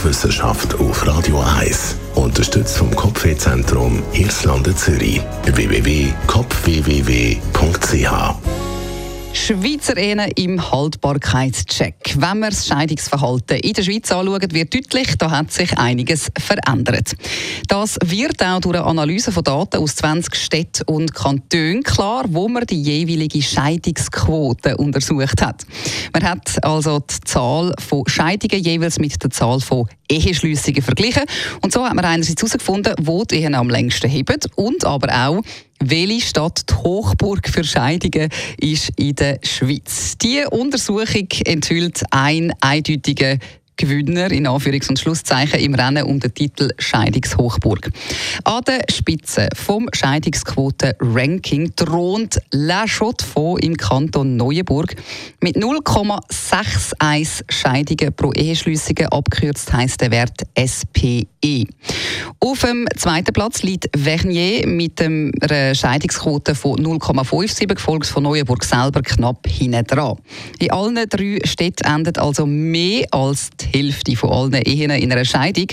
Sportwissenschaft auf Radio 1. Unterstützt vom Kopfwehzentrum Irlande Zürich. www.kopfwww.ch Schweizer Ehen im Haltbarkeitscheck. Wenn man das Scheidungsverhalten in der Schweiz anschaut, wird deutlich, da hat sich einiges verändert. Das wird auch durch eine Analyse von Daten aus 20 Städten und Kantonen klar, wo man die jeweilige Scheidungsquote untersucht hat. Man hat also die Zahl von Scheidungen jeweils mit der Zahl von Eheschliessungen verglichen. Und so hat man einerseits herausgefunden, wo die Ehen am längsten heben und aber auch, welche Stadt die Hochburg für Scheidungen ist in der Schweiz. Diese Untersuchung enthüllt ein eindeutiger Gewinner in Anführungs- und Schlusszeichen im Rennen um den Titel Scheidungshochburg. An der Spitze vom Scheidungsquoten-Ranking thront La Chaux-de-Fonds im Kanton Neuenburg mit 0,61 Scheidungen pro Eheschliessungen, abgekürzt heisst der Wert SPE. Auf dem zweiten Platz liegt Vernier mit einer Scheidungsquote von 0,57, gefolgt von Neuenburg selber knapp hinten dran. In allen drei Städten endet also mehr als die Hälfte von allen Ehen in einer Scheidung.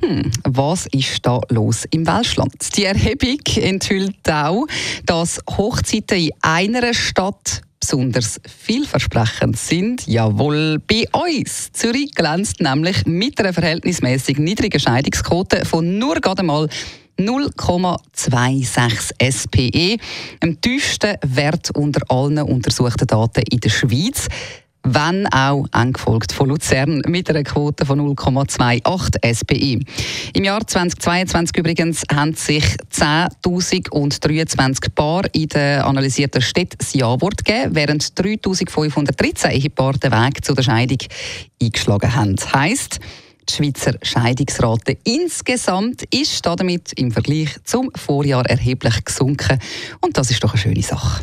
Hm, was ist da los im Welschland? Die Erhebung enthüllt auch, dass Hochzeiten in einer Stadt besonders vielversprechend sind. Jawohl, bei uns. Zürich glänzt nämlich mit einer verhältnismäßig niedrigen Scheidungsquote von nur gerade mal 0,26 SPE, dem tiefsten Wert unter allen untersuchten Daten in der Schweiz wenn auch angefolgt von Luzern mit einer Quote von 0,28 SPI. Im Jahr 2022 übrigens haben sich 10.023 Paar in den analysierten Städten das Ja-Wort gegeben, während 3.513 Ehepaare den Weg zu der Scheidung eingeschlagen haben. Das heisst, die Schweizer Scheidungsrate insgesamt ist damit im Vergleich zum Vorjahr erheblich gesunken. Und das ist doch eine schöne Sache.